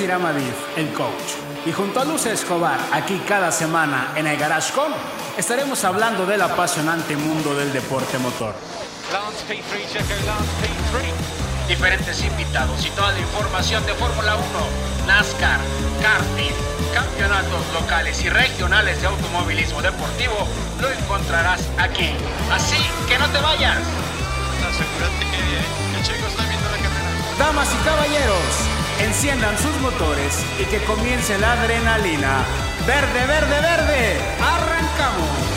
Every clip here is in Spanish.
Irama Div, el coach. Y junto a Luz Escobar, aquí cada semana en el Garage Con, estaremos hablando del apasionante mundo del deporte motor. Lance P3, Checo, Lance P3. diferentes invitados y toda la información de Fórmula 1, NASCAR, karting, campeonatos locales y regionales de automovilismo deportivo, lo encontrarás aquí. Así que no te vayas. Asegúrate que, que Checo está viendo la carrera. Damas y caballeros, enciendan sus motores y que comience la adrenalina. Verde, verde, verde. Arrancamos.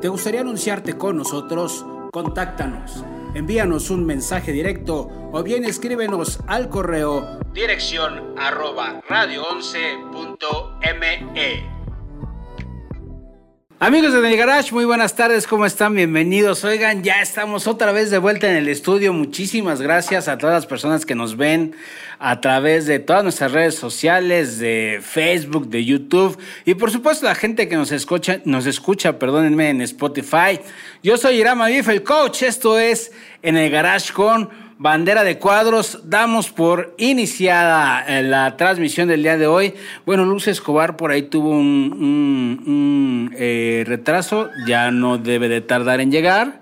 ¿Te gustaría anunciarte con nosotros? Contáctanos. Envíanos un mensaje directo o bien escríbenos al correo Dirección arroba radio11.me. Amigos de El Garage, muy buenas tardes, ¿cómo están? Bienvenidos. Oigan, ya estamos otra vez de vuelta en el estudio. Muchísimas gracias a todas las personas que nos ven a través de todas nuestras redes sociales, de Facebook, de YouTube y por supuesto la gente que nos escucha, nos escucha, perdónenme, en Spotify. Yo soy Irama Biff, el coach. Esto es En el Garage con bandera de cuadros. Damos por iniciada eh, la transmisión del día de hoy. Bueno, Luz Escobar por ahí tuvo un, eh, retraso, ya no debe de tardar en llegar.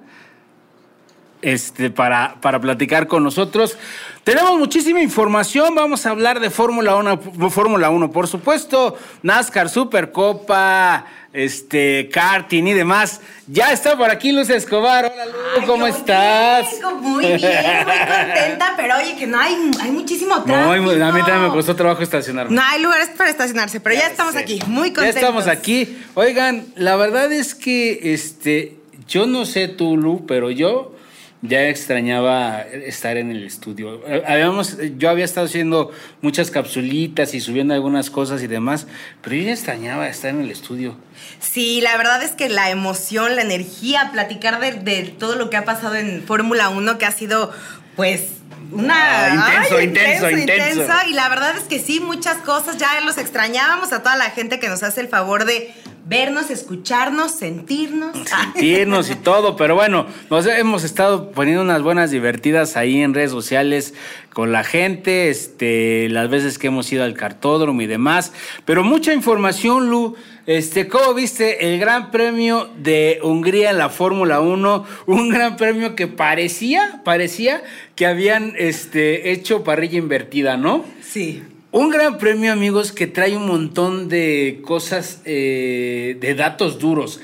Este, para, para platicar con nosotros. Tenemos muchísima información. Vamos a hablar de Fórmula 1, Fórmula 1, por supuesto, NASCAR, Supercopa, este, karting y demás. Ya está por aquí Luz Escobar. Hola, Luz, Ay, ¿cómo estás? Muy bien, muy contenta, pero oye, que no hay, hay muchísimo No, tráfico. a mí también me costó trabajo estacionarme. No hay lugares para estacionarse, pero ya, estamos sé. aquí, muy Ya contentos. estamos aquí. Oigan, la verdad es que este, yo no sé tú, Lu, pero yo ya extrañaba estar en el estudio. Habíamos, yo había estado haciendo muchas capsulitas y subiendo algunas cosas y demás, pero yo ya extrañaba estar en el estudio. Sí, la verdad es que la emoción, la energía, platicar de, de todo lo que ha pasado en Fórmula 1, que ha sido, pues, una... Ah, intenso, intenso, intenso. Y la verdad es que sí, muchas cosas, ya los extrañábamos a toda la gente que nos hace el favor de vernos, escucharnos, sentirnos. sentirnos y todo, pero bueno, nos hemos estado poniendo unas buenas divertidas ahí en redes sociales con la gente, este, las veces que hemos ido al cartódromo y demás, pero mucha información, Lu. Este, ¿cómo viste el Gran Premio de Hungría en la Fórmula 1? Un gran premio que parecía, parecía que habían este, hecho parrilla invertida, ¿no? Sí. Un gran premio, amigos, que trae un montón de cosas, eh, de datos duros.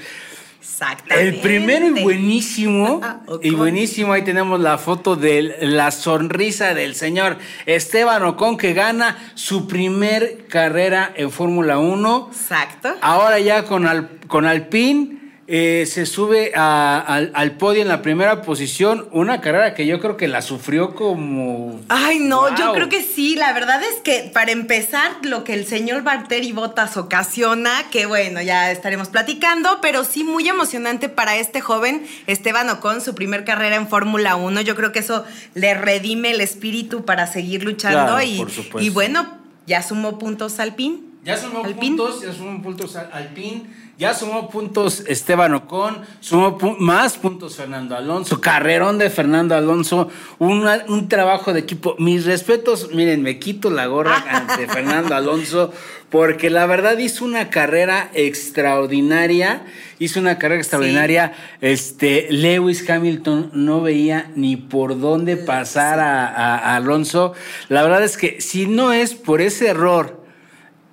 Exactamente. El primero y buenísimo, Ocon. y buenísimo, ahí tenemos la foto de la sonrisa del señor Esteban Ocon que gana su primer carrera en Fórmula 1. Exacto. Ahora ya con, Al- con Alpine eh, se sube a- al, al podio en la primera posición, una carrera que yo creo que la sufrió como... Ay, no, yo creo que sí. La verdad es que para empezar, lo que el señor Barteri Botas ocasiona, que bueno, ya estaremos platicando, pero sí muy emocionante para este joven Esteban Ocon, su primer carrera en Fórmula 1. Yo creo que eso le redime el espíritu para seguir luchando Claro, y, por supuesto. y bueno, ya sumó puntos al PIN. Ya sumó puntos, ya sumó puntos al- Alpine, ya sumó puntos Esteban Ocon, sumó pu- más puntos Fernando Alonso, carrerón de Fernando Alonso, una- un trabajo de equipo. Mis respetos, miren, me quito la gorra ante Fernando Alonso, porque la verdad hizo una carrera extraordinaria, hizo una carrera extraordinaria. Este, Lewis Hamilton no veía ni por dónde pasar a, a- a Alonso. La verdad es que si no es por ese error,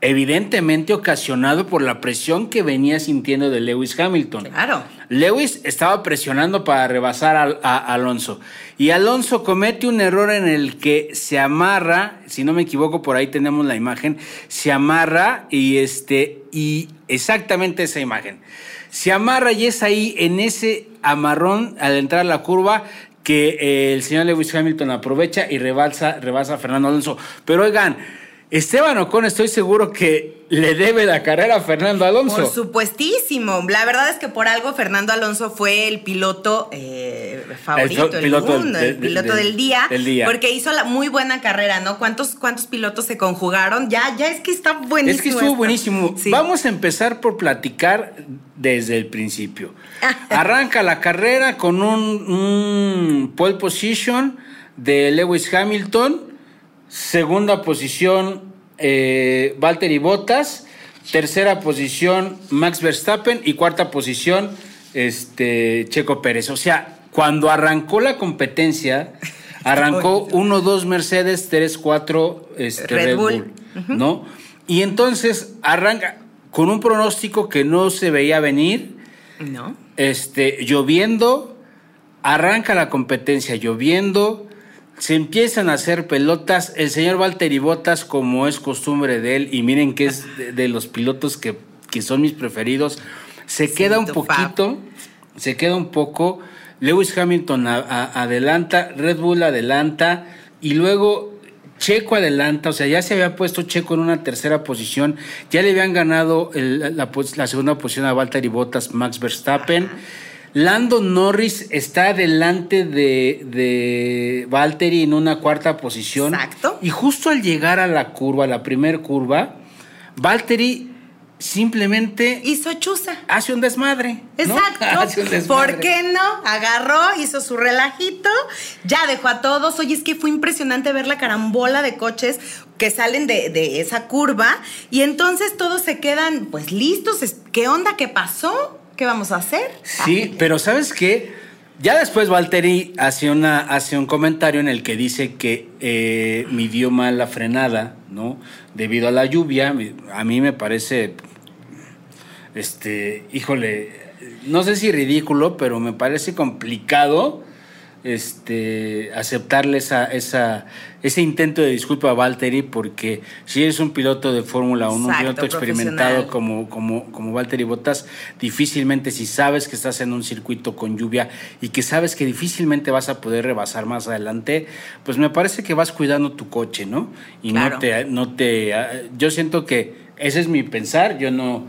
evidentemente ocasionado por la presión que venía sintiendo de Lewis Hamilton. Claro. Lewis estaba presionando para rebasar a, Alonso y Alonso comete un error en el que se amarra, si no me equivoco por ahí tenemos la imagen, se amarra y este y exactamente esa imagen. Se amarra y es ahí en ese amarrón al entrar a la curva que eh, el señor Lewis Hamilton aprovecha y rebasa, rebasa a Fernando Alonso. Pero oigan, Esteban Ocon estoy seguro que le debe la carrera a Fernando Alonso. Por supuestísimo. La verdad es que por algo Fernando Alonso fue el piloto eh, favorito, del- mundo, de- el piloto de- del, día, del día. Porque hizo la muy buena carrera, ¿no? ¿Cuántos, cuántos pilotos se conjugaron? Ya, ya es que está buenísimo. Es que estuvo esto. buenísimo. Sí. Vamos a empezar por platicar desde el principio. Arranca la carrera con un, un pole position de Lewis Hamilton. Segunda posición, eh, Valtteri Bottas. Tercera posición, Max Verstappen. Y cuarta posición, este, Checo Pérez. O sea, cuando arrancó la competencia, arrancó 1, 2 Mercedes, 3, 4 este, Red Red, Bull. Bull. ¿no? Y entonces arranca con un pronóstico que no se veía venir, ¿No? este, lloviendo, arranca la competencia lloviendo, se empiezan a hacer pelotas, el señor Valtteri Bottas, como es costumbre de él, y miren que es de, de los pilotos que, que son mis preferidos, se queda un poquito, se queda un poco, Lewis Hamilton a- a- adelanta, Red Bull adelanta, y luego Checo adelanta, o sea, ya se había puesto Checo en una tercera posición, ya le habían ganado el- la, la segunda posición a Valtteri Bottas, Max Verstappen. Lando Norris está delante de, de Valtteri en una cuarta posición. Exacto. Y justo al llegar a la curva, a la primer curva, Valtteri simplemente Hizo chuza. hace un desmadre. ¿no? Exacto. Hace un desmadre. ¿Por qué no? Agarró, hizo su relajito, ya dejó a todos. Oye, es que fue impresionante ver la carambola de coches que salen de, de esa curva y entonces todos se quedan pues listos. ¿Qué onda? ¿Qué pasó? ¿Qué vamos a hacer? Sí, pero ¿sabes qué? Ya después Valtteri hace, una, hace un comentario en el que dice que eh, midió mal la frenada, ¿no? Debido a la lluvia. A mí me parece, este, híjole, no sé si ridículo, pero me parece complicado este, aceptarle esa, esa, ese intento de disculpa a Valtteri porque si eres un piloto de Fórmula 1, un piloto experimentado como, como, como Valtteri Bottas, difícilmente si sabes que estás en un circuito con lluvia y que sabes que difícilmente vas a poder rebasar más adelante, pues me parece que vas cuidando tu coche, ¿no? Y Claro. no te, no te, ah, yo siento que ese es mi pensar, yo no,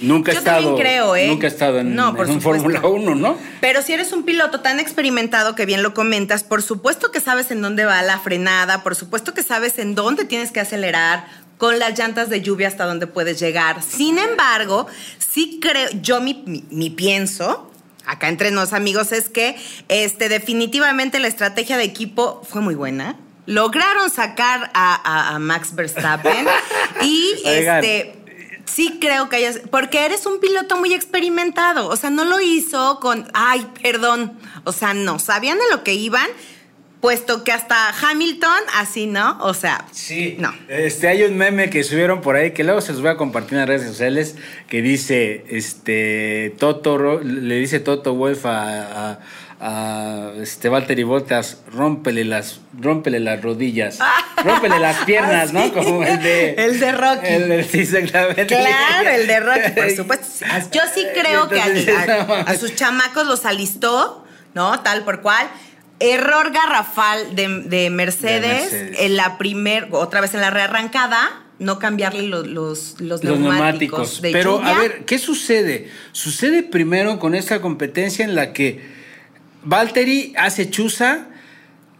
nunca he Yo estado, también creo, ¿eh? nunca he estado en, No, en un. Fórmula 1, ¿no? Pero si eres un piloto tan experimentado que bien lo comentas, por supuesto que sabes en dónde va la frenada, por supuesto que sabes en dónde tienes que acelerar, con las llantas de lluvia hasta dónde puedes llegar. Sin embargo, sí creo, yo mi, mi- mi pienso, acá entre nos amigos, es que este, definitivamente la estrategia de equipo fue muy buena. Lograron sacar a, a- a Max Verstappen y Oigan. este sí creo que hayas, porque eres un piloto muy experimentado, o sea, no lo hizo con, ay, perdón, o sea, no, sabían de lo que iban, puesto que hasta Hamilton, así, ¿no? O sea, Sí. no. Este, hay un meme que subieron por ahí que luego se los voy a compartir en las redes sociales que dice, este, Toto, le dice Toto Wolf a, a, a, este, Valtteri Bottas, rómpele las, rómpele las rodillas, rómpele las piernas, Ah, sí. ¿no? Como el de... El de Rocky. El de, sí, exactamente. Claro, el de Rocky, por supuesto. Yo sí creo que a, sus chamacos los alistó, ¿no? Tal por cual. Error garrafal de, de Mercedes, De Mercedes. en la primer, otra vez en la rearrancada, no cambiarle lo- los, los, Los neumáticos, neumáticos. de Pero, lluvia. a ver, ¿qué sucede? Sucede primero con esta competencia en la que Valtteri hace chuza,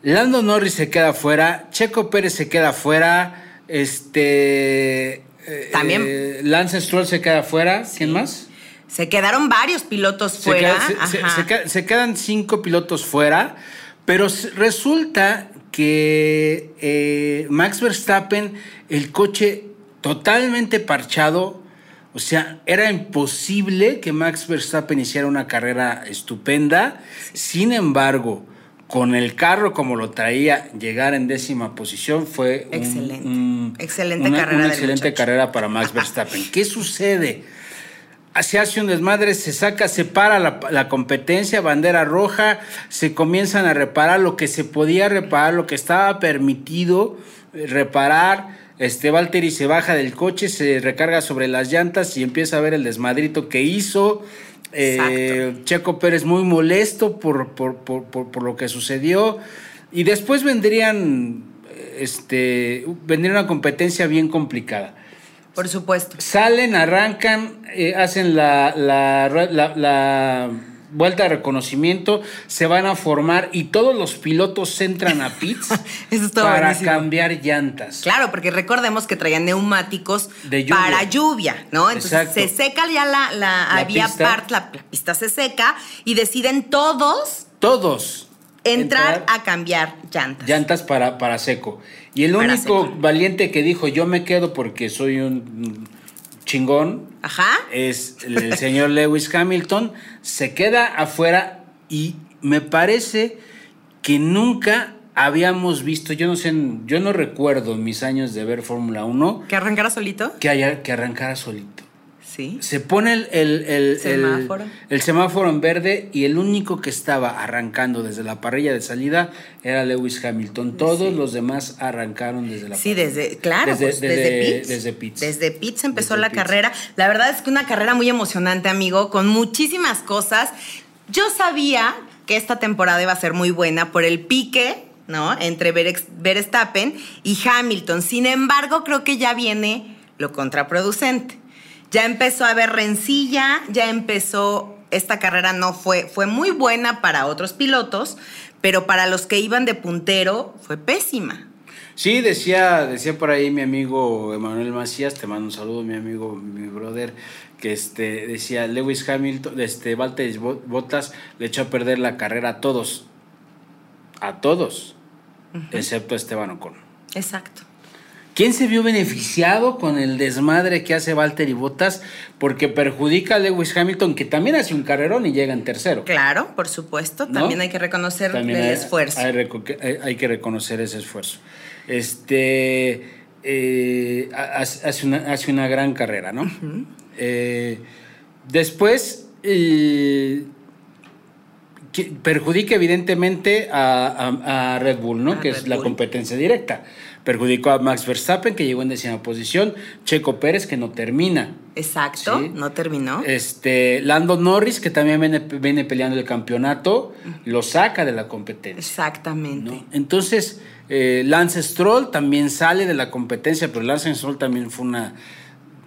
Lando Norris se queda fuera, Checo Pérez se queda fuera, este. eh, También. eh, Lance Stroll se queda fuera. ¿Quién más? Se quedaron varios pilotos Se fuera. queda- se- quedan cinco pilotos fuera, pero resulta que eh, Max Verstappen, el coche totalmente parchado, o sea, era imposible que Max Verstappen hiciera una carrera estupenda. Sin embargo, con el carro como lo traía, llegar en décima posición fue un- Excelente. un- Excelente una, carrera una excelente muchacho. carrera para Max Verstappen. ¿Qué sucede? se hace un desmadre, se saca, se para la, la competencia, bandera roja, se comienzan a reparar lo que se podía reparar, lo que estaba permitido reparar. Este Valtteri se baja del coche, se recarga sobre las llantas y empieza a ver el desmadrito que hizo. Eh, Checo Pérez muy molesto por, por, por, por- lo que sucedió. Y después vendrían este, vendría una competencia bien complicada. Por supuesto. Salen, arrancan, eh, hacen la, la, la, la vuelta de reconocimiento, se van a formar y todos los pilotos entran a pits Eso para buenísimo. cambiar llantas. Claro, porque recordemos que traían neumáticos De lluvia. para lluvia, ¿no? Entonces Exacto. se seca ya la, la, La había pista. part, la, la pista se seca y deciden todos Todos. entrar, a cambiar llantas. llantas para, para seco. Y el Para único seco. valiente que dijo yo me quedo porque soy un chingón Ajá. es el, señor Lewis Hamilton. Se queda afuera y me parece que nunca habíamos visto, yo no sé, yo no recuerdo mis años de ver Fórmula 1 ¿Que arrancara solito? que, haya, que arrancara solito. Sí. Se pone el, el, el- el- Semáforo. el semáforo en verde y el único que estaba arrancando desde la parrilla de salida era Lewis Hamilton. Todos los demás arrancaron desde la Sí, parrilla. desde, claro, Desde- pues, desde- desde, pits. desde pits empezó la carrera. La verdad es que una carrera muy emocionante, amigo, con muchísimas cosas. Yo sabía que esta temporada iba a ser muy buena por el pique, ¿no? Entre Verstappen y Hamilton. Sin embargo, creo que ya viene lo contraproducente. Ya empezó a haber rencilla, ya empezó. Esta carrera no fue, fue muy buena para otros pilotos, pero para los que iban de puntero fue pésima. Sí, decía, decía por ahí mi amigo Emanuel Macías, te mando un saludo, mi amigo, mi brother, que este, decía Lewis Hamilton, este, Valtteri Bottas le echó a perder la carrera a todos, a todos, excepto a Esteban Ocon. Exacto. ¿Quién se vio beneficiado con el desmadre que hace Valtteri Bottas? Porque perjudica a Lewis Hamilton, que también hace un carrerón y llega en tercero. Claro, por supuesto. ¿No? También hay que reconocer También el hay- esfuerzo. Hay, que- hay- hay que reconocer ese esfuerzo. Este eh, ha- hace, una, hace una gran carrera, ¿no? Eh, después eh, que perjudica evidentemente a, a- a Red Bull, ¿no? A que Red es la Bull. competencia directa. Perjudicó a Max Verstappen, que llegó en décima posición, Checo Pérez, que no termina. Exacto, Sí. no terminó. Este, Lando Norris, que también viene, viene peleando el campeonato, lo saca de la competencia. Exactamente. ¿no? Entonces, eh, Lance Stroll también sale de la competencia, pero Lance Stroll también fue una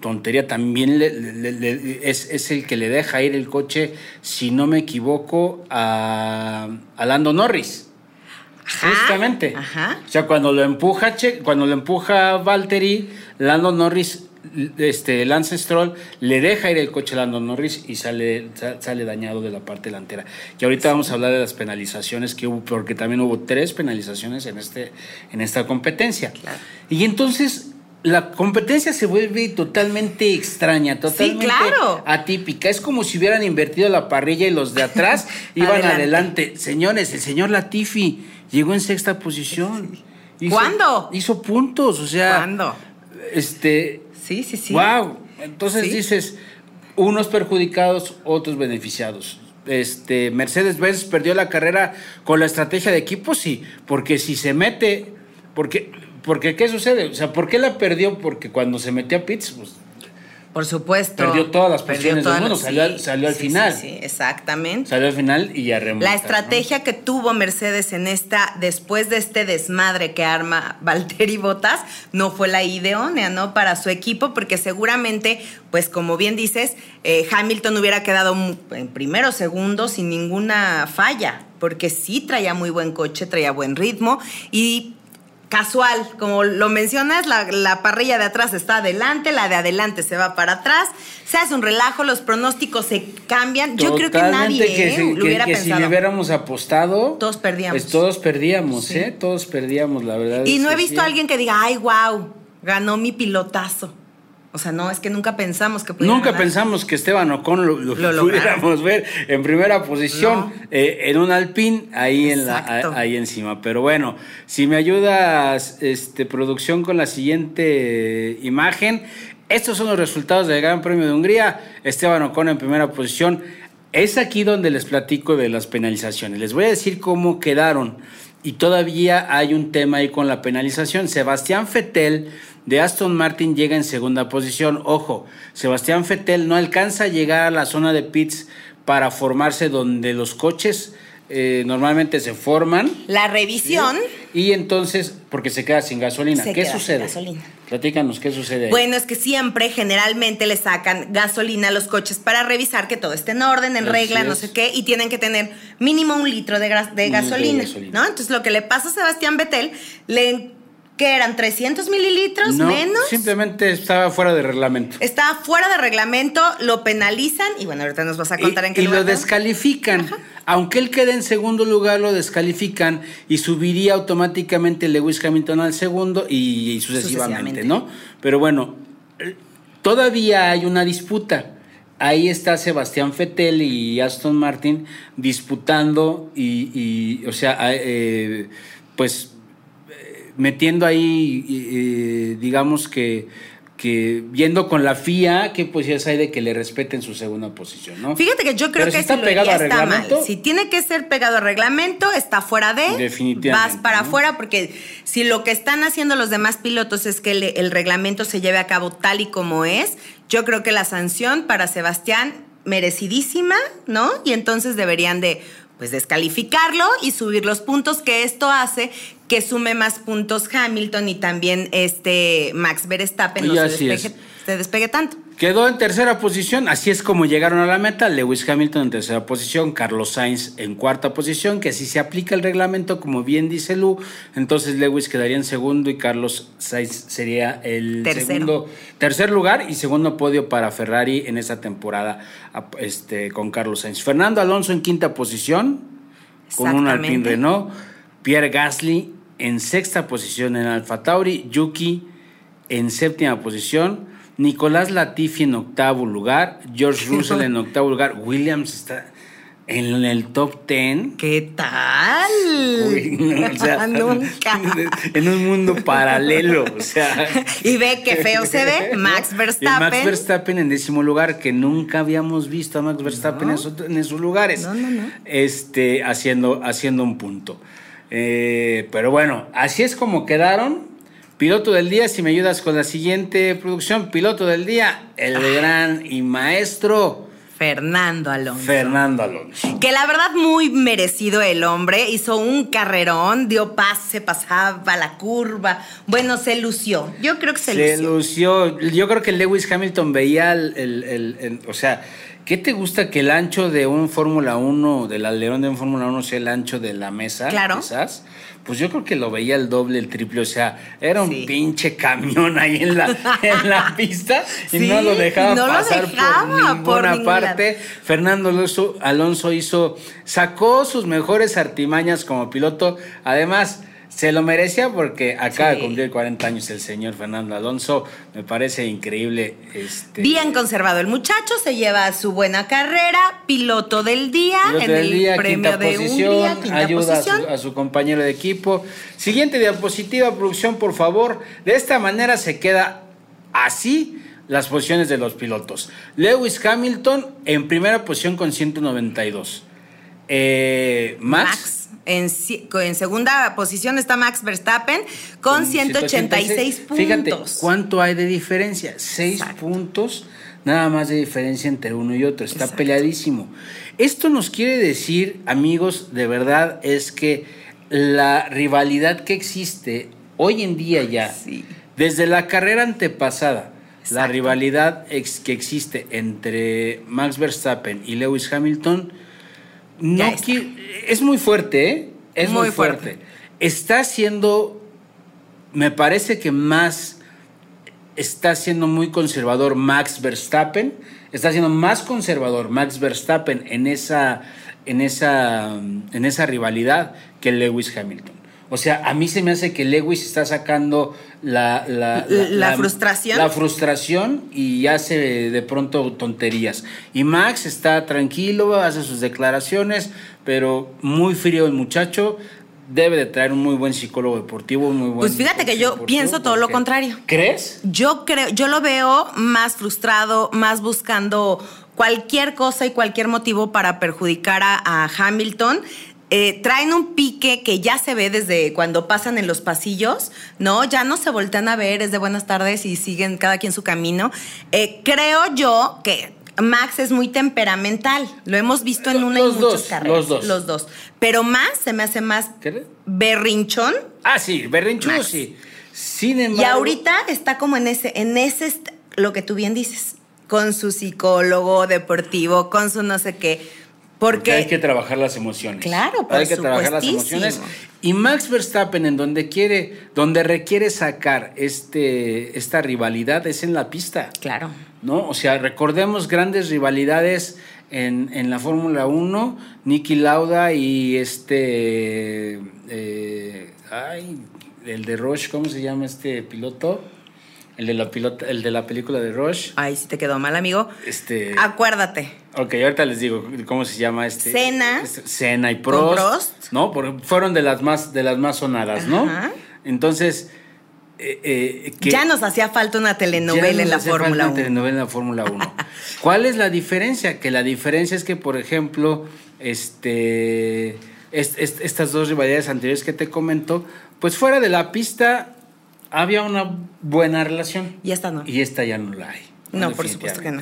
tontería. También le- le- le- es, es el que le deja ir el coche, si no me equivoco, a, a Lando Norris. Ajá, Justamente. ajá. O sea, cuando lo empuja, Che- cuando lo empuja Valtteri, Lando Norris, este, Lance Stroll, le deja ir el coche a Lando Norris y sale, sa- sale dañado de la parte delantera. Y ahorita vamos a hablar de las penalizaciones que hubo, porque también hubo tres penalizaciones en, este, en esta competencia. Claro. Y entonces la competencia se vuelve totalmente extraña, totalmente claro. atípica. Es como si hubieran invertido la parrilla y los de atrás iban Adelante. adelante. Señores, el señor Latifi llegó en sexta posición. Hizo- ¿Cuándo? Hizo puntos, o sea. ¿Cuándo? Este. Sí, sí, sí. Wow. Entonces Sí. dices, unos perjudicados, otros beneficiados. Este, Mercedes-Benz perdió la carrera con la estrategia de equipo, sí, porque si se mete, porque, porque ¿qué sucede? O sea, ¿por qué la perdió? Porque cuando se metió a pits, pues, Por supuesto. Perdió todas las posiciones del mundo, salió al- salió al sí, final. Sí, sí, exactamente. salió al final y ya remonta. La ¿no? estrategia que tuvo Mercedes en esta, después de este desmadre que arma Valtteri Bottas, no fue la idónea, ¿no? Para su equipo, porque seguramente, pues como bien dices, eh, Hamilton hubiera quedado en primero, segundo, sin ninguna falla, porque sí traía muy buen coche, traía buen ritmo y casual, como lo mencionas, la, la parrilla de atrás está adelante, la de adelante se va para atrás, se hace un relajo, los pronósticos se cambian. Yo creo que nadie que ¿eh? lo que- hubiera que si le hubiéramos apostado, Todos perdíamos. pues todos perdíamos, Sí. ¿eh? Todos perdíamos, la verdad. Y no he visto a alguien que diga, ay, wow, ganó mi pilotazo. O sea, no, es que nunca pensamos que pudiera Nunca ganar. pensamos que Esteban Ocon lo, lo pudiéramos ver en primera posición, No. eh, en un Alpine, ahí, en la, ahí encima. Pero bueno, si me ayudas, este, producción, con la siguiente imagen. Estos son los resultados del Gran Premio de Hungría. Esteban Ocon en primera posición. Es aquí donde les platico de las penalizaciones. Les voy a decir cómo quedaron. Y todavía hay un tema ahí con la penalización. Sebastián Fettel de Aston Martin llega en segunda posición. Ojo, Sebastián Fettel no alcanza a llegar a la zona de pits para formarse donde los coches eh, normalmente se forman. La revisión. Y entonces, porque se queda sin gasolina. Se ¿Qué queda sin sucede? gasolina. Platícanos, ¿qué sucede? ahí? Bueno, es que siempre, generalmente, le sacan gasolina a los coches para revisar que todo esté en orden, en Así regla, no sé qué, y tienen que tener mínimo un litro de, gra- de Un litro de gasolina, gasolina. ¿no? Entonces, lo que le pasa a Sebastián Vettel, le, que eran 300 mililitros no, menos. simplemente estaba fuera de reglamento. Estaba fuera de reglamento, lo penalizan y bueno, ahorita nos vas a contar y, en qué y lugar lo descalifican. Aunque él quede en segundo lugar, lo descalifican y subiría automáticamente Lewis Hamilton al segundo y, y sucesivamente, Sucesivamente. ¿no? Pero bueno, eh, todavía hay una disputa. Ahí está Sebastián Vettel y Aston Martin disputando y, y, o sea, eh, pues metiendo ahí, eh, digamos que, que viendo con la FIA qué posibilidades hay de que le respeten su segunda posición, ¿no? Fíjate que yo creo Pero que si está si lo pegado a está mal. Si tiene que ser pegado a reglamento, está fuera de. Definitivamente, Vas para ¿no? afuera porque si lo que están haciendo los demás pilotos es que el reglamento se lleve a cabo tal y como es, yo creo que la sanción para Sebastián merecidísima, ¿no? Y entonces deberían de pues descalificarlo y subir los puntos que esto hace que sume más puntos Hamilton y también este Max Verstappen no se despegue, es. se despegue tanto. Quedó en tercera posición, así es como llegaron a la meta. Lewis Hamilton en tercera posición, Carlos Sainz en cuarta posición, que si se aplica el reglamento, como bien dice Lu, entonces Lewis quedaría en segundo y Carlos Sainz sería el Tercero. segundo, tercer lugar y segundo podio para Ferrari en esta temporada este, con Carlos Sainz. Fernando Alonso en quinta posición, con un. Alpine Renault. Pierre Gasly en sexta posición en Alfa Tauri. Yuki en séptima posición. Nicolás Latifi en octavo lugar. George Russell en octavo lugar. Williams está en el top ten. ¿Qué tal? Uy, no, o sea, Nunca. En un mundo paralelo. O sea. Y ve qué feo se ve Max Verstappen. Max Verstappen en décimo lugar, que nunca habíamos visto a Max Verstappen en, esos, en esos lugares. No, no, no. Este, haciendo, haciendo un punto. Eh, pero bueno, así es como quedaron. Piloto del día, si me ayudas con la siguiente producción. Piloto del día, el gran y maestro Fernando Alonso. Fernando Alonso. Que la verdad muy merecido el hombre, hizo un carrerón, dio pase, pasaba la curva. Bueno, se lució. Yo creo que se, Se lució. lució. Yo creo que Lewis Hamilton veía el, el- el- el- o sea, ¿qué te gusta que el ancho de un Fórmula 1, del alerón de un Fórmula 1 sea el ancho de la mesa? Claro. Quizás. Pues yo creo que lo veía el doble, el triple, o sea, era un Sí. pinche camión ahí en la, en la pista y Sí, no lo dejaba no lo pasar dejaba por ninguna por parte. Fernando Alonso, Alonso hizo, sacó sus mejores artimañas como piloto. Además, se lo merecía porque acaba de Sí. cumplir 40 años el señor Fernando Alonso. Me parece increíble. Este, Bien conservado el muchacho, se lleva su buena carrera, piloto del día piloto en del el día, premio quinta de posición, Hungría, quinta ayuda a su, a su compañero de equipo. Siguiente diapositiva, producción, por favor. De esta manera se queda así las posiciones de los pilotos. Lewis Hamilton en primera posición con 192. Eh, Max, Max. En, en segunda posición está Max Verstappen con 186 puntos. Fíjate cuánto hay de diferencia. Seis Exacto. puntos nada más de diferencia entre uno y otro. Está Exacto. peleadísimo. Esto nos quiere decir, amigos, de verdad, es que la rivalidad que existe hoy en día ya, Sí. desde la carrera antepasada, la rivalidad ex- que existe entre Max Verstappen y Lewis Hamilton, no es muy fuerte, ¿eh? Es muy, Muy fuerte. fuerte. Está siendo, me parece que más está siendo muy conservador Max Verstappen, está siendo más conservador Max Verstappen en esa, en esa, en esa rivalidad que Lewis Hamilton. O sea, a mí se me hace que Lewis está sacando la, la, La frustración. La frustración y hace de pronto tonterías. Y Max está tranquilo, hace sus declaraciones, pero muy frío el muchacho. Debe de traer un muy buen psicólogo deportivo, muy buen. Pues fíjate que yo pienso todo lo contrario. ¿Crees? Yo creo, yo lo veo más frustrado, más buscando cualquier cosa y cualquier motivo para perjudicar a, a Hamilton. Eh, traen un pique que ya se ve desde cuando pasan en los pasillos, ¿no? Ya no se voltean a ver, es de buenas tardes y siguen cada quien su camino. Eh, creo yo que Max es muy temperamental. Lo hemos visto en una los y muchas dos, carreras. los dos. Los dos. Pero más se me hace más ¿Qué? berrinchón. Ah, sí, berrinchudo Max. sí. Sin Y embargo. ahorita está como en ese, en ese, lo que tú bien dices, con su psicólogo deportivo, con su no sé qué. Porque Porque hay que trabajar las emociones. Claro, por Hay que trabajar las emociones. Y Max Verstappen, en donde quiere, donde requiere sacar este, esta rivalidad, es en la pista. Claro. ¿No? O sea, recordemos grandes rivalidades en, en la Fórmula 1, Nicky Lauda y este. eh, ay, el de Rush, ¿cómo se llama este piloto? El de la pilota, el de la película de Rush. Ahí sí te quedó mal, amigo. Este. Acuérdate. Ok, ahorita les digo cómo se llama este. Senna. este, Senna y Prost. Prost. ¿No? Porque fueron de las más, de las más sonadas, ¿no? Entonces. eh, eh, que- ya nos hacía falta una ya telenovela nos en la falta Fórmula una 1. telenovela en la Fórmula 1. ¿Cuál es la diferencia? Que la diferencia es que, por ejemplo, este, est- est- estas dos rivalidades anteriores que te comento, pues fuera de la pista había una buena relación. Y esta no. Y esta ya no la hay. No, por supuesto que no.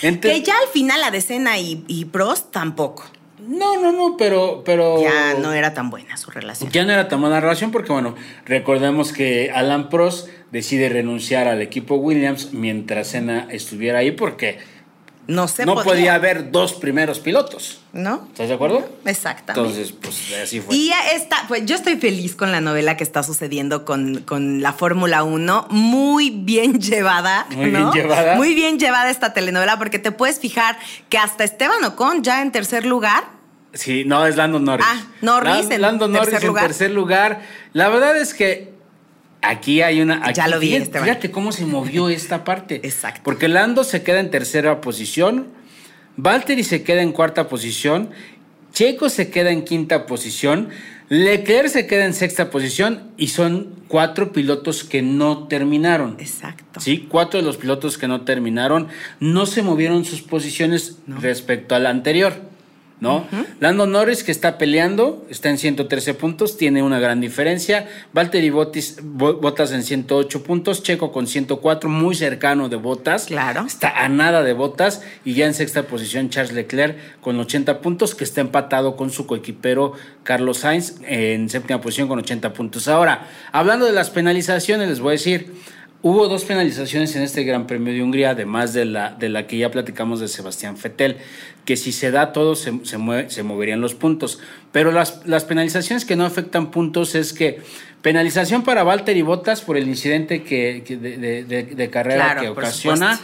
Que ya al final la de Senna y, y Prost tampoco. No, no, no, pero, pero. Ya no era tan buena su relación. Ya no era tan buena relación porque, bueno, recordemos que Alan Prost decide renunciar al equipo Williams mientras Senna estuviera ahí porque No se no podía. podía haber dos primeros pilotos. ¿No? ¿Estás de acuerdo? Exactamente. Entonces, pues así fue. Y esta, pues yo estoy feliz con la novela que está sucediendo con, con la Fórmula 1. Muy bien llevada. Muy ¿no? bien llevada. Muy bien llevada esta telenovela, porque te puedes fijar que hasta Esteban Ocon, ya en tercer lugar, Sí, no, es Lando Norris. Ah, Norris en Lando Norris tercer en tercer lugar. La verdad es que aquí hay una. aquí- Ya lo vi, Esteban. fíjate cómo se movió esta parte. Exacto. Porque Lando se queda en tercera posición. Valtteri se queda en cuarta posición. Checo se queda en quinta posición. Leclerc se queda en sexta posición. Y son cuatro pilotos que no terminaron. exacto. Sí, cuatro de los pilotos que no terminaron no se movieron sus posiciones respecto a la anterior. ¿No? Lando Norris, que está peleando, está en 113 puntos, tiene una gran diferencia. Valtteri Bottas, Botas en 108 puntos, Checo con 104, muy cercano de Botas. Claro. Está a nada de Botas. Y ya en sexta posición, Charles Leclerc con 80 puntos, que está empatado con su coequipero Carlos Sainz en séptima posición con 80 puntos. Ahora, hablando de las penalizaciones, les voy a decir. Hubo dos penalizaciones en este Gran Premio de Hungría, además de la, de la que ya platicamos de Sebastián Fettel, que si se da todo se, se, mueve- se moverían los puntos. Pero las, las penalizaciones que no afectan puntos es que penalización para Valtteri Bottas por el incidente que, que de, de- de- de carrera Claro, que ocasiona.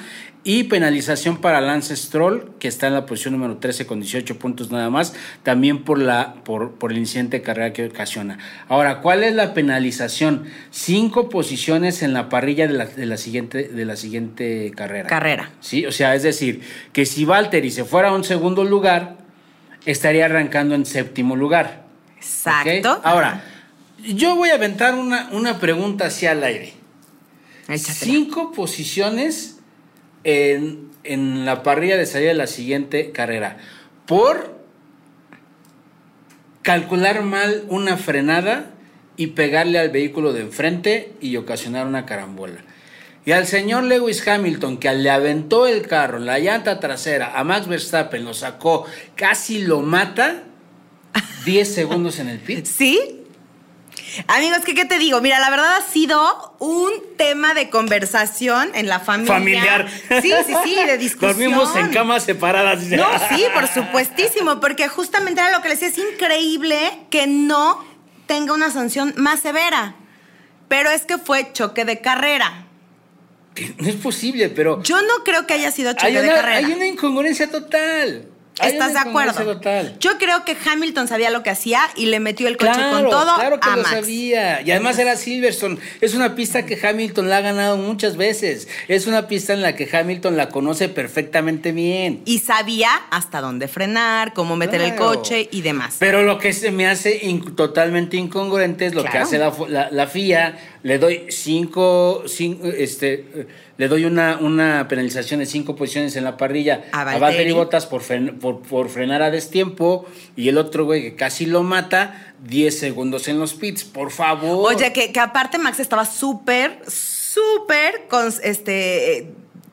Y penalización para Lance Stroll, que está en la posición número 13 con 18 puntos nada más, también por, la, por, por el incidente de carrera que ocasiona. Ahora, ¿cuál es la penalización? Cinco posiciones en la parrilla de la, de la siguiente, de la siguiente carrera. Carrera. Sí, o sea, es decir, que si Valtteri se fuera a un segundo lugar, estaría arrancando en séptimo lugar. Exacto. Ahora, yo voy a aventar una, una pregunta hacia el aire. Échatela. Cinco posiciones en, en la parrilla de salida de la siguiente carrera. Por calcular mal una frenada y pegarle al vehículo de enfrente y ocasionar una carambola. Y al señor Lewis Hamilton, que le aventó el carro, la llanta trasera, a Max Verstappen lo sacó, casi lo mata, 10 segundos en el pit. ¿Sí? Amigos, ¿qué, ¿qué te digo? Mira, la verdad ha sido un tema de conversación en la familia. Familiar. Sí, sí, sí, de discusión. Dormimos en camas separadas. No, sí, por supuestísimo, porque justamente era lo que les decía, es increíble que no tenga una sanción más severa. Pero es que fue choque de carrera. No es posible, pero Yo no creo que haya sido choque de carrera. hay una incongruencia total. ¿Estás de acuerdo? Total. Yo creo que Hamilton sabía lo que hacía y le metió el coche Claro, con todo claro que a lo Max. sabía. Y además era Silverstone. Es una pista que Hamilton la ha ganado muchas veces. Es una pista en la que Hamilton la conoce perfectamente bien. Y sabía hasta dónde frenar, cómo meter el coche y demás. Pero lo que se me hace in- totalmente incongruente es lo que hace la, fu- la- la FIA. Le doy cinco, cinco, este, le doy una, una penalización de cinco posiciones en la parrilla A Valtteri. Valtteri Bottas por, fren- por, por frenar a destiempo y el otro güey que casi lo mata, 10 segundos en los pits. Por favor. Oye, que, que aparte Max estaba súper, súper con este.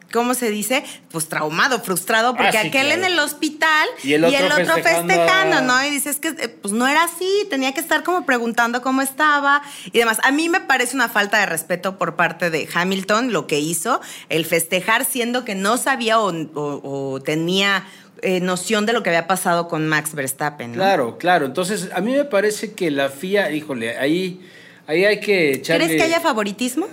Eh, ¿cómo se dice? Pues traumado, frustrado, porque Ah, sí, aquel claro. en el hospital Y el otro festejando ¿no? Y dices que eh, pues no era así, tenía que estar como preguntando cómo estaba y demás. A mí me parece una falta de respeto por parte de Hamilton lo que hizo, el festejar siendo que no sabía o, o- o tenía eh, noción de lo que había pasado con Max Verstappen, ¿no? Claro, claro. Entonces, a mí me parece que la FIA, híjole, ahí, ahí hay que echarle... ¿Crees que haya favoritismo?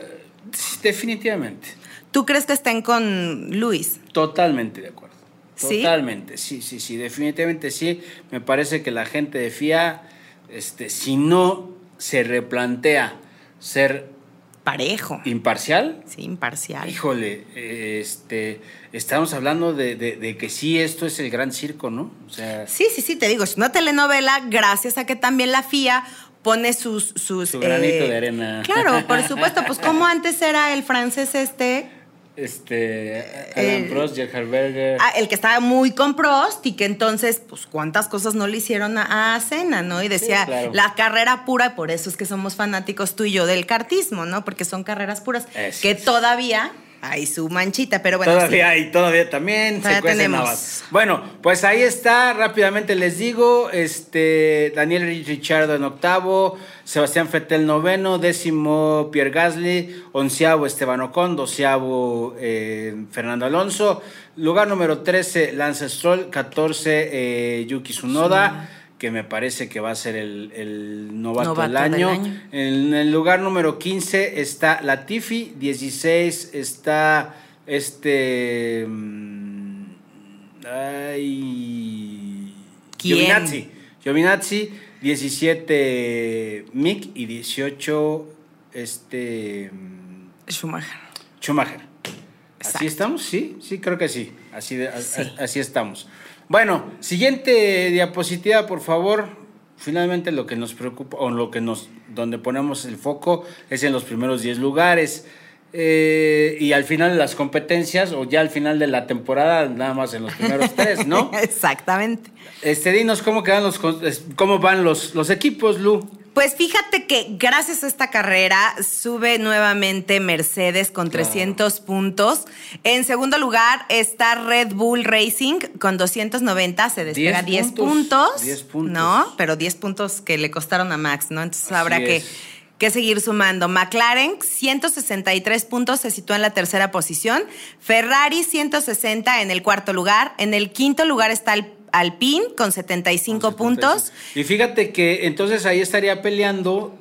Sí, Definitivamente. ¿Tú crees que estén con Luis? Totalmente de acuerdo. ¿Sí? Totalmente, sí, sí, sí, definitivamente sí. Me parece que la gente de FIA, este, si no se replantea ser Parejo. imparcial, Sí, imparcial. híjole, eh, este, estamos hablando de, de- de que sí, esto es el gran circo, ¿no? O sea, Sí, sí, sí, te digo, es una telenovela gracias a que también la FIA pone sus... sus Su granito de arena. Claro, por supuesto, pues como antes era el francés este, este, Alan El- Prost, Gerhard Berger. ah, el que estaba muy con Prost y que entonces, pues cuántas cosas no le hicieron a, a Senna, ¿no? Y decía, Sí, claro. la carrera pura, por eso es que somos fanáticos tú y yo del cartismo, ¿no? Porque son carreras puras, Eso que todavía hay su manchita, pero bueno. todavía hay, todavía también Todavía se cuecen tenemos. habas. Bueno, pues ahí está, rápidamente les digo, este Daniel Ricciardo en octavo, Sebastián Fettel noveno, décimo Pierre Gasly, onceavo Esteban Ocon, doceavo eh, Fernando Alonso, lugar número 13 Lance Stroll, 14 eh, Yuki Tsunoda, que me parece que va a ser el, el novato, Novato del del año. En el lugar número 15 está Latifi, 16 está este... mm, Ay, ¿Quién? Giovinazzi. Giovinazzi, 17 Mick y 18 este mm, Schumacher. Schumacher. Exacto. ¿Así estamos? Sí, sí, creo que sí. Así, de- a- Sí. a- así estamos. Bueno, siguiente diapositiva, por favor. Finalmente lo que nos preocupa, o lo que nos, donde ponemos el foco, es en los primeros 10 lugares. Eh, y al final de las competencias, o ya al final de la temporada, nada más en los primeros tres, ¿no? Exactamente. Este, dinos cómo quedan los, cómo van los, los equipos, Lu. Pues fíjate que gracias a esta carrera sube nuevamente Mercedes con Claro. 300 puntos. En segundo lugar está Red Bull Racing con 290, se despega 10 10, puntos, puntos, 10 puntos. ¿no? Pero 10 puntos que le costaron a Max, ¿no? Entonces Así habrá que, que seguir sumando. McLaren 163 puntos se sitúa en la tercera posición. Ferrari 160 en el cuarto lugar. En el quinto lugar está el Alpine con 75 puntos. Y fíjate que entonces ahí estaría peleando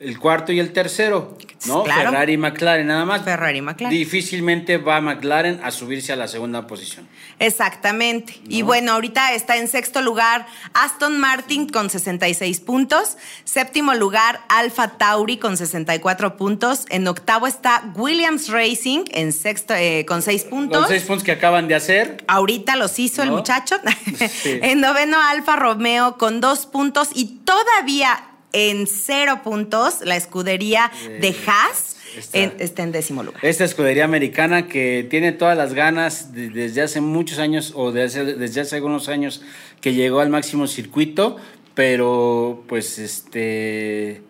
el cuarto y el tercero, ¿no? Claro. Ferrari y McLaren nada más. Ferrari y McLaren. Difícilmente va McLaren a subirse a la segunda posición. Exactamente. Y bueno, ahorita está en sexto lugar Aston Martin con 66 puntos. Séptimo lugar Alfa Tauri con 64 puntos. En octavo está Williams Racing en sexto eh, con 6 puntos. Los seis puntos que acaban de hacer. Ahorita los hizo el muchacho. Sí. en noveno Alfa Romeo con dos puntos y todavía en cero puntos la escudería de Haas está- en- está en décimo lugar. Esta escudería americana que tiene todas las ganas de- desde hace muchos años o desde, desde hace algunos años que llegó al máximo circuito, pero pues este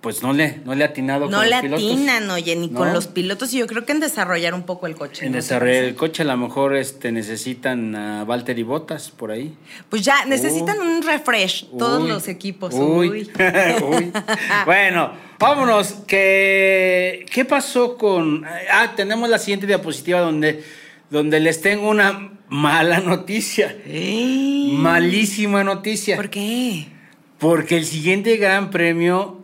pues no le no le ha atinado No con le los pilotos. atinan, oye, ni ¿No? con los pilotos. Y yo creo que en desarrollar un poco el coche. En ¿no te desarrollar el coche a lo mejor este necesitan a Valtteri Bottas por ahí. Pues ya, necesitan Uh. un refresh, todos Uy, los equipos. Uy. Uy. uy. Bueno, vámonos. ¿Qué, ¿Qué pasó con.? Ah, tenemos la siguiente diapositiva donde, donde les tengo una mala noticia. Malísima noticia. ¿Por qué? Porque el siguiente gran premio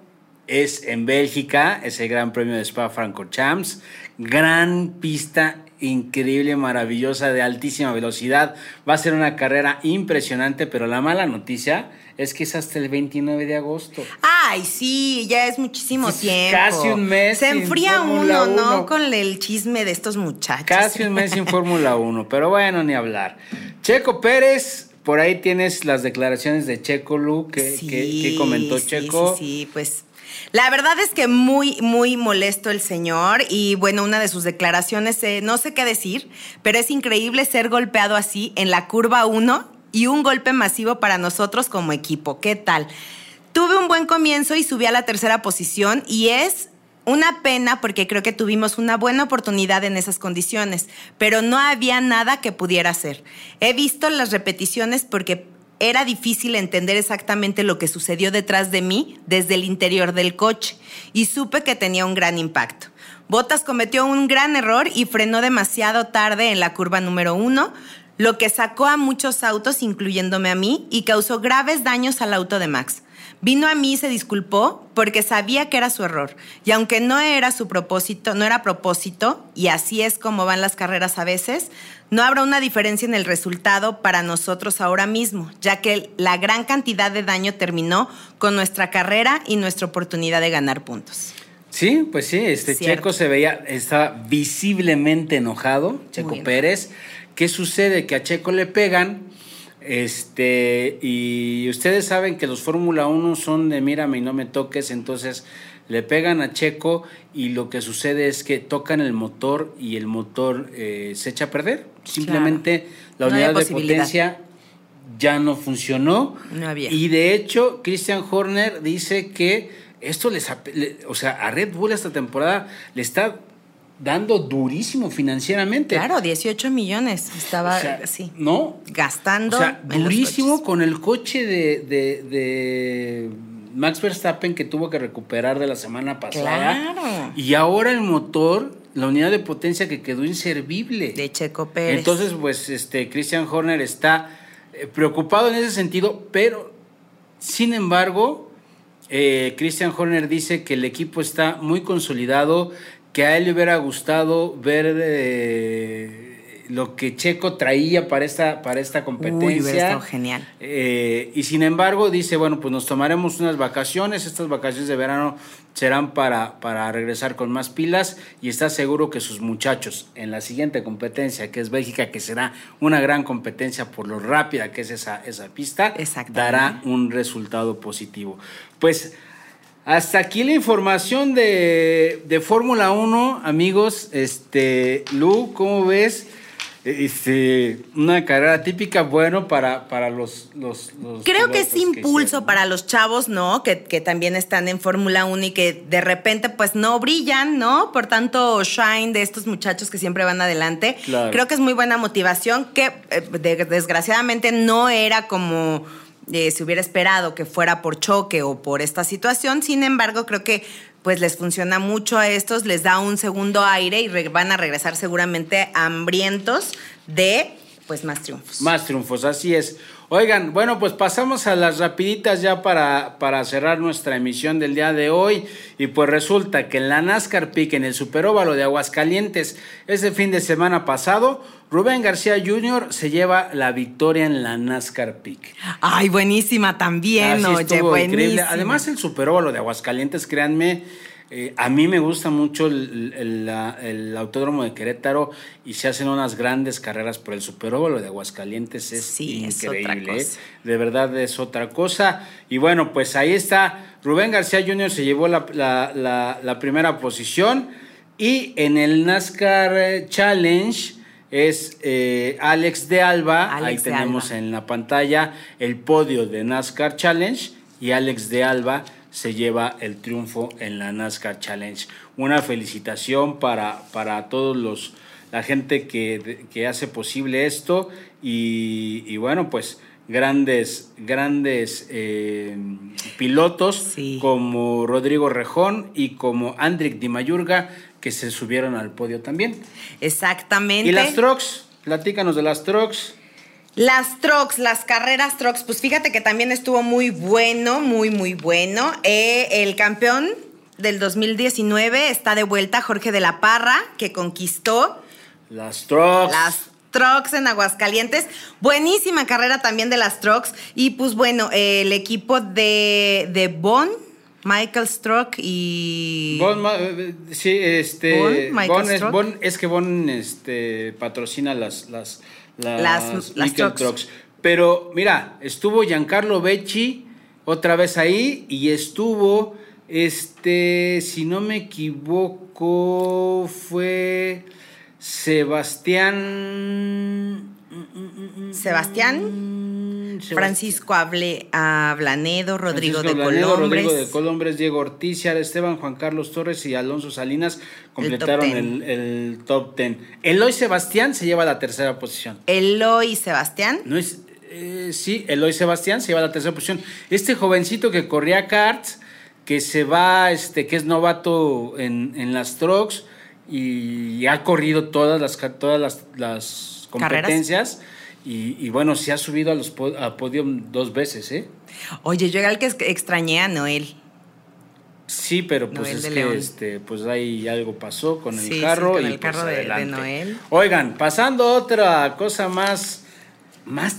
es en Bélgica, es el gran premio de Spa Francorchamps. Gran pista increíble, maravillosa, de altísima velocidad. Va a ser una carrera impresionante, pero la mala noticia es que es hasta el 29 de agosto. Ay, sí, ya es muchísimo tiempo. casi un mes Se enfría uno, ¿no? Con el chisme de estos muchachos. Casi un mes sin Fórmula 1, pero bueno, ni hablar. Checo Pérez, por ahí tienes las declaraciones de Checo Lu, que, Sí, que- que comentó sí, Checo. Sí, sí, pues. La verdad es que muy, muy molesto el señor y bueno, una de sus declaraciones, no sé qué decir, pero es increíble ser golpeado así en la curva 1 y un golpe masivo para nosotros como equipo. ¿Qué tal? Tuve un buen comienzo y subí a la tercera posición y es una pena porque creo que tuvimos una buena oportunidad en esas condiciones, pero no había nada que pudiera hacer. He visto las repeticiones porque era difícil entender exactamente lo que sucedió detrás de mí desde el interior del coche y supe que tenía un gran impacto. Bottas cometió un gran error y frenó demasiado tarde en la curva número uno, lo que sacó a muchos autos, incluyéndome a mí, y causó graves daños al auto de Max. Vino a mí y se disculpó porque sabía que era su error. Y aunque no era su propósito, no era propósito, y así es como van las carreras a veces, no habrá una diferencia en el resultado para nosotros ahora mismo, ya que la gran cantidad de daño terminó con nuestra carrera y nuestra oportunidad de ganar puntos. Sí, pues sí, este Cierto. Checo se veía, estaba visiblemente enojado, Checo Pérez. ¿Qué sucede? Que a Checo le pegan, este, y ustedes saben que los Fórmula 1 son de mírame y no me toques, entonces le pegan a Checo y lo que sucede es que tocan el motor y el motor eh, se echa a perder. Simplemente la No unidad de potencia ya no funcionó. No había. Y de hecho, Christian Horner dice que esto les, o sea, a Red Bull esta temporada le está dando durísimo financieramente. Claro, 18 millones estaba O sea, así, ¿No? gastando. O sea, durísimo con el coche de, de- de Max Verstappen que tuvo que recuperar de la semana pasada. Claro. Y ahora el motor, la unidad de potencia que quedó inservible. De Checo Pérez. Entonces, pues, este, Christian Horner está eh, preocupado en ese sentido, pero, sin embargo, eh, Christian Horner dice que el equipo está muy consolidado, que a él le hubiera gustado ver eh, lo que Checo traía para esta, para esta competencia. Uy, hubiera estado genial. Eh, y sin embargo, dice, bueno, pues nos tomaremos unas vacaciones, estas vacaciones de verano serán para, para regresar con más pilas y está seguro que sus muchachos en la siguiente competencia, que es Bélgica, que será una gran competencia por lo rápida que es esa, esa pista, dará un resultado positivo. Pues hasta aquí la información de, de Fórmula 1, amigos. Este, Lu, ¿cómo ves? Este, una carrera típica, bueno, para, para los, los, los Creo que es impulso para los chavos, ¿no? Que, que también están en Fórmula 1 y que de repente pues no brillan, ¿no? Por tanto, shine de estos muchachos que siempre van adelante. Claro. Creo que es muy buena motivación, que eh, de- desgraciadamente no era como eh, se hubiera esperado que fuera por choque o por esta situación. Sin embargo, creo que pues les funciona mucho a estos, les da un segundo aire y van a regresar seguramente hambrientos de pues más triunfos. Más triunfos, así es. Oigan, bueno, pues pasamos a las rapiditas ya para, para cerrar nuestra emisión del día de hoy. Y pues resulta que en la NASCAR Peak, en el Superóvalo de Aguascalientes, ese fin de semana pasado, Rubén García Jr. se lleva la victoria en la NASCAR Peak. Ay, buenísima también, Así oye, increíble. buenísima. Además, el Superóvalo de Aguascalientes, créanme, eh, a mí me gusta mucho el, el- la- el Autódromo de Querétaro y se hacen unas grandes carreras por el Superóvalo de Aguascalientes. Es Sí, es otra increíble. ¿eh? De verdad es otra cosa. Y bueno, pues ahí está. Rubén García Jr. se llevó la, la- la- la primera posición. Y en el NASCAR Challenge es eh, Alex de Alba. Alex ahí de tenemos Alba. en la pantalla el podio de NASCAR Challenge. Y Alex de Alba se lleva el triunfo en la NASCAR Challenge. Una felicitación para, para todos los la gente que, que hace posible esto y, y bueno pues grandes grandes eh, pilotos Sí. como Rodrigo Rejón y como Andrick Di Mayurga que se subieron al podio también Exactamente. y las trucks platícanos de las trucks Las trucks, las carreras trucks, pues fíjate que también estuvo muy bueno, muy, muy bueno. Eh, el campeón del 2019 está de vuelta, Jorge de la Parra, que conquistó las trucks las trucks en Aguascalientes. Buenísima carrera también de las trucks. Y pues bueno, eh, el equipo de, de Bon, Michael Strock y... Bon, eh, sí, este. Bon, Bon, Michael es, Strock. Bon- es que Bon este, patrocina las, las, las, Las- las trucks. Pero mira, estuvo Giancarlo Becci otra vez ahí y estuvo, este, si no me equivoco, fue Sebastián. Sebastián. Francisco Able, Ablanedo, Rodrigo Francisco de Blanedo, Colombres. Rodrigo de Colombres, Diego Ortiz, Esteban, Juan Carlos Torres y Alonso Salinas completaron el, el top ten. Eloy Sebastián se lleva la tercera posición. Eloy Sebastián. No es, eh, sí, Eloy Sebastián se lleva la tercera posición. Este jovencito que corría karts, que se va, este, que es novato en, en las trucks y ha corrido todas las, todas las, las Carreras. Y, y bueno, se ha subido a los po- a podium dos veces, ¿eh? Oye, yo era el que extrañé a Noel. Sí, pero pues Noel es que León. este, pues ahí algo pasó con Sí, el sí, carro con y el pues, carro de-. Noel. Oigan, pasando a otra cosa más más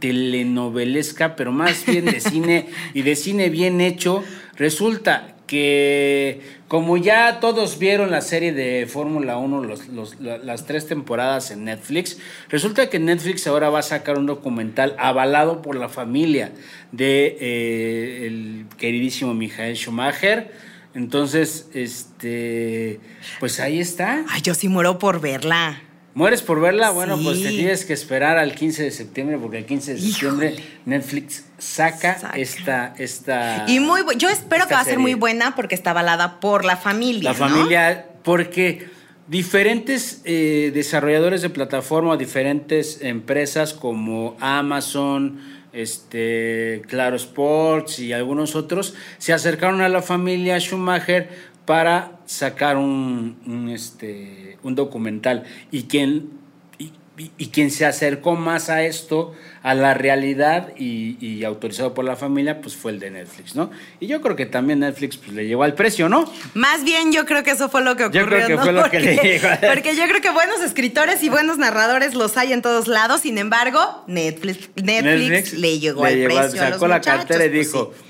telenovelesca, pero más bien de cine y de cine bien hecho, resulta que como ya todos vieron la serie de Fórmula 1, los- los- la- las tres temporadas en Netflix, resulta que Netflix ahora va a sacar un documental avalado por la familia de eh, el queridísimo Michael Schumacher. Entonces, este, pues ahí está. Ay, yo sí muero por verla. ¿Mueres por verla? Bueno, Sí. pues te tienes que esperar al 15 de septiembre, porque el 15 de septiembre Híjole. Netflix saca, Saca. esta, esta. Y muy, yo espero que va a ser serie. muy buena porque está avalada por la familia. La ¿no? familia, porque diferentes eh, desarrolladores de plataforma, diferentes empresas como Amazon, este, Claro Sports y algunos otros, se acercaron a la familia Schumacher para sacar un, un, este, un documental. Y quien, y, y- y quien se acercó más a esto, a la realidad y, y autorizado por la familia, pues fue el de Netflix, ¿no? Y yo creo que también Netflix pues, le llegó al precio, ¿no? Más bien yo creo que eso fue lo que Yo ocurrió. creo que ¿no? fue lo que porque, le llegó. Porque yo creo que buenos escritores y buenos narradores los hay en todos lados. Sin embargo, Netflix, Netflix, le llegó le al llegó, precio. a Sacó los la cartera y pues dijo, sí.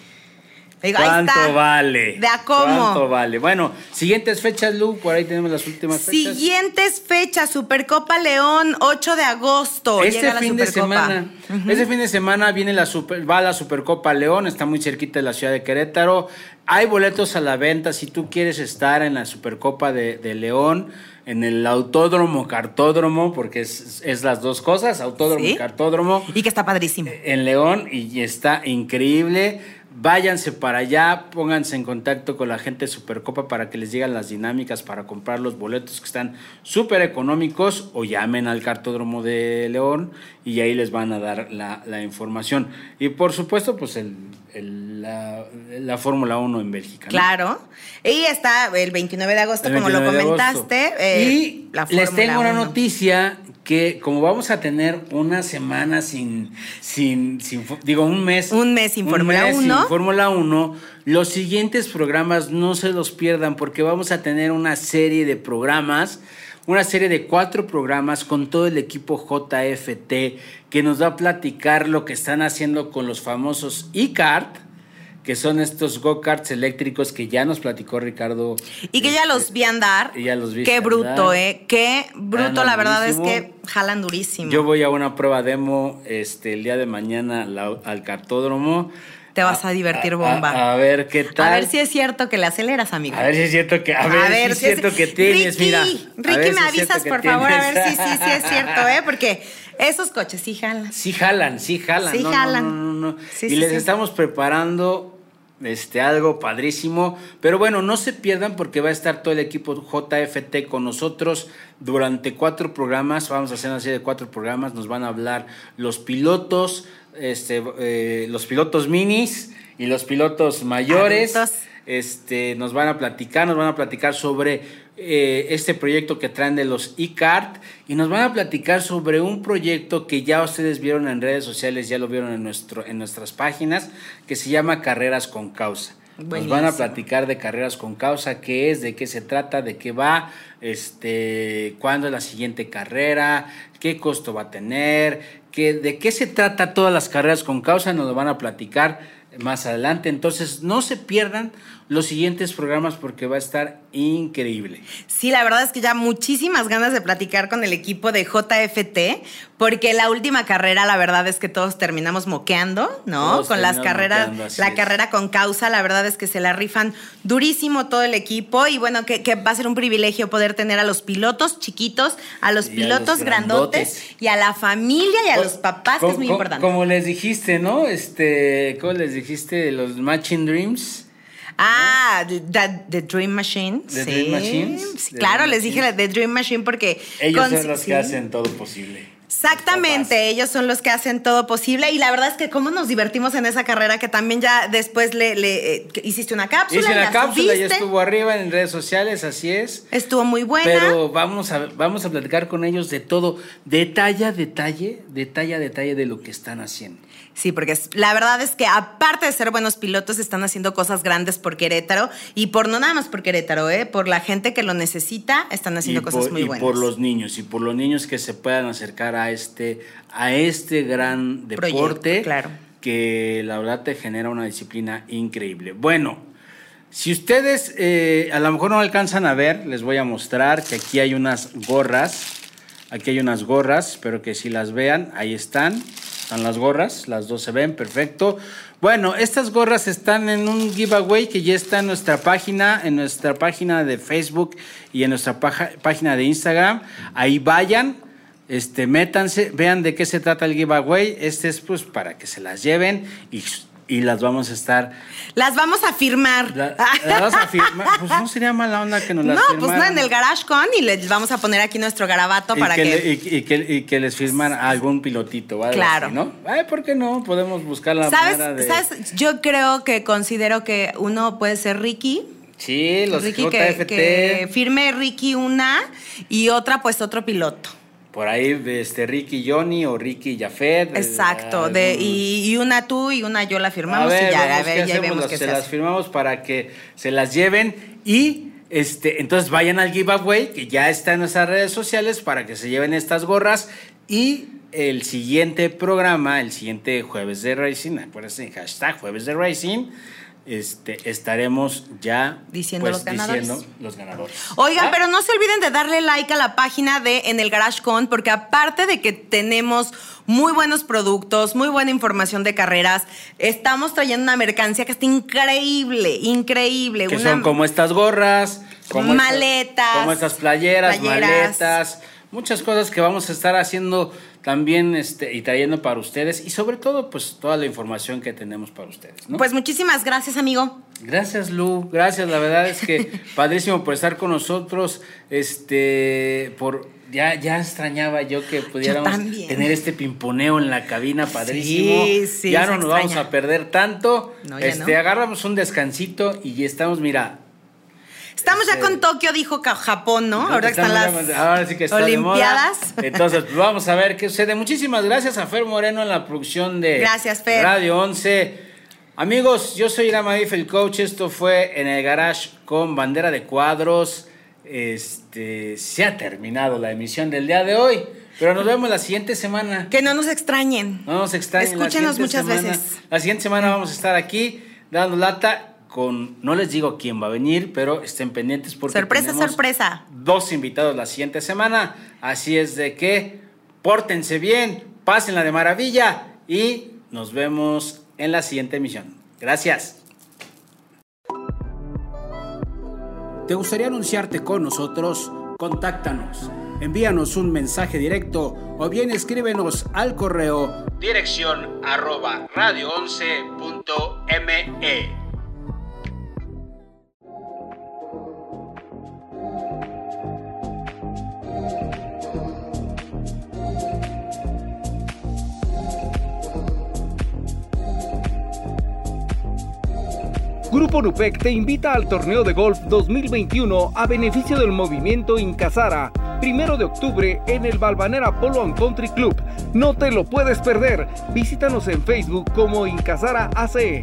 Digo, ahí ¿cuánto está. vale? ¿De a cómo? ¿Cuánto vale? Bueno, siguientes fechas, Lu, por ahí tenemos las últimas fechas. Siguientes fechas, Supercopa León, 8 de agosto. Este llega la fin de semana, este fin de semana viene la super, va la Supercopa León, está muy cerquita de la ciudad de Querétaro. Hay boletos a la venta si tú quieres estar en la Supercopa de, de León, en el autódromo, cartódromo, porque es, es las dos cosas, autódromo Sí. y cartódromo. Y que está padrísimo. en León y está increíble. Váyanse para allá, pónganse en contacto con la gente de Supercopa para que les lleguen las dinámicas para comprar los boletos que están súper económicos o llamen al cartódromo de León y ahí les van a dar la, la información. Y por supuesto, pues el, el- la, la Fórmula 1 en Bélgica. ¿no? Claro. Y está el 29 de agosto, como lo 29 de agosto. comentaste. eh, y la les tengo una 1. noticia que como vamos a tener una semana sin, sin, digo, un mes. Un mes sin Fórmula mes 1. sin Fórmula 1, los siguientes programas no se los pierdan porque vamos a tener una serie de programas, una serie de cuatro programas con todo el equipo JFT que nos va a platicar lo que están haciendo con los famosos e-kart que son estos go-karts eléctricos que ya nos platicó Ricardo. Y que ya los vi andar. Y ya los vi Qué bruto. ¿eh? Qué bruto, la verdad es que jalan durísimo. Yo voy a una prueba demo este, el día de mañana la- al cartódromo. Te vas a divertir bomba. A, a ver qué tal. A ver si es cierto que le aceleras, amigo. A ver si es cierto que, a ver, si es cierto que tienes, Ricky, mira. Ricky, si me avisas, por favor, a ver si sí, sí es cierto, ¿eh? Porque esos coches sí jalan. Sí jalan, sí jalan. Sí no, no, jalan. No, no, no, Sí, y les estamos preparando este, algo padrísimo. Pero bueno, no se pierdan porque va a estar todo el equipo JFT con nosotros durante cuatro programas. Vamos a hacer una serie de cuatro programas. Nos van a hablar los pilotos, este, eh, los pilotos minis y los pilotos mayores. Adultos. Este, nos van a platicar, nos van a platicar sobre eh, este proyecto que traen de los e-kart y nos van a platicar sobre un proyecto que ya ustedes vieron en redes sociales, ya lo vieron en, nuestro, en nuestras páginas, que se llama Carreras con Causa. Nos van a platicar de Carreras con Causa, qué es, de qué se trata, de qué va, este, cuándo es la siguiente carrera, qué costo va a tener, qué, de qué se trata todas las carreras con causa, nos lo van a platicar más adelante. Entonces, no se pierdan los siguientes programas porque va a estar increíble. Sí, la verdad es que ya muchísimas ganas de platicar con el equipo de JFT, porque la última carrera, la verdad es que todos terminamos moqueando, ¿no? Todos con las carreras, moqueando, la es. carrera con causa, la verdad es que se la rifan durísimo todo el equipo y bueno, que, que va a ser un privilegio poder tener a los pilotos chiquitos, a los Y a pilotos los grandotes grandotes. y a la familia y a los papás, que es muy importante. Como les dijiste, ¿no? Este, ¿cómo les dijiste? Los Matching Dreams. Ah, The, The Dream Machine. The sí. Dream Machines. Sí, claro, Dream les dije la The Dream Machine porque... Ellos son los que hacen todo posible. Exactamente, ellos son los que hacen todo posible y la verdad es que cómo nos divertimos en esa carrera que también ya después le, le, eh, hiciste una cápsula, Hice la la cápsula, ya subiste, estuvo arriba en redes sociales, así es. estuvo muy buena. Pero vamos a, vamos a platicar con ellos de todo, detalle a detalle, detalle a detalle de lo que están haciendo. Sí, porque la verdad es que aparte de ser buenos pilotos, están haciendo cosas grandes por Querétaro y por no nada más por Querétaro, ¿eh? por la gente que lo necesita, están haciendo y cosas por, muy y buenas. por los niños, y por los niños que se puedan acercar a este, a este gran Proyecto, deporte claro. que la verdad te genera una disciplina increíble. Bueno, si ustedes eh, a lo mejor no alcanzan a ver, les voy a mostrar que aquí hay unas gorras. Aquí hay unas gorras, espero que si las vean, ahí están. Están las gorras, las dos se ven, perfecto. Bueno, estas gorras están en un giveaway que ya está en nuestra página, en nuestra página de Facebook y en nuestra página de Instagram. Ahí vayan, este, métanse, vean de qué se trata el giveaway. Este es pues para que se las lleven y, y las vamos a estar. Las vamos a firmar. la- las vamos a firmar. Pues no sería mala onda que nos las no, pues no, en el Garage Con y les vamos a poner aquí nuestro garabato Y para que, que... le- y, y que, y que les firman a algún pilotito algo Claro. así, ¿no? Ay, ¿por qué no? Podemos buscar la ¿Sabes, manera de... ¿Sabes? Yo creo que considero que uno puede ser Ricky. Sí, los Ricky que, que firme Ricky una y otra pues otro piloto. Por ahí, este, Ricky Johnny o Ricky Jafet. eh, Exacto. De, y, y una tú y una yo la firmamos ver, y ya, a ver, ya vemos se se las firmamos para que se las lleven y este, entonces vayan al giveaway que ya está en nuestras redes sociales para que se lleven estas gorras y el siguiente programa, el siguiente jueves de Racing, acuérdense, hashtag jueves de Racing, este, estaremos ya pues, Diciendo los ganadores. diciendo los ganadores. Oigan, ¿Ah? pero no se olviden de darle like a la página de En el Garage Con, porque aparte de que tenemos muy buenos productos, muy buena información de carreras, estamos trayendo una mercancía que está increíble, increíble. Que una- son como estas gorras, como estas- Maletas, como estas playeras, playeras. maletas, muchas cosas que vamos a estar haciendo también este, y trayendo para ustedes y sobre todo pues toda la información que tenemos para ustedes. ¿no? Pues muchísimas gracias, amigo. gracias Lu, gracias, la verdad es que padrísimo por estar con nosotros, este, por ya, ya extrañaba yo que pudiéramos tener este pimponeo en la cabina padrísimo. Sí, sí, ya no nos vamos a perder tanto. No, este, no. agarramos un descansito y ya estamos, mira, Estamos ya Este- con Tokio, dijo Japón, ¿no? Ahora están las ahora sí que está de Olimpiadas. moda. Entonces, pues vamos a ver qué sucede. Muchísimas gracias a Fer Moreno en la producción de Gracias, Fer. Radio 11. Amigos, yo soy Irama el coach. Esto fue en el garage con bandera de cuadros. Este, se ha terminado la emisión del día de hoy, pero nos vemos la siguiente semana. Que no nos extrañen. No nos extrañen. Escúchenos muchas semana. veces. La siguiente semana vamos a estar aquí dando lata con, no les digo quién va a venir, pero estén pendientes porque Sorpresa, tenemos sorpresa. Dos invitados la siguiente semana, así es de que pórtense bien, pásenla de maravilla y nos vemos en la siguiente emisión. Gracias. ¿Te gustaría anunciarte con nosotros? Contáctanos. Envíanos un mensaje directo o bien escríbenos al correo Dirección arroba radio11.me. Grupo Nupec te invita al torneo de golf 2021 a beneficio del movimiento Incasara, primero de octubre en el Balvanera Polo and Country Club. No te lo puedes perder. Visítanos en Facebook como Incasara ACE.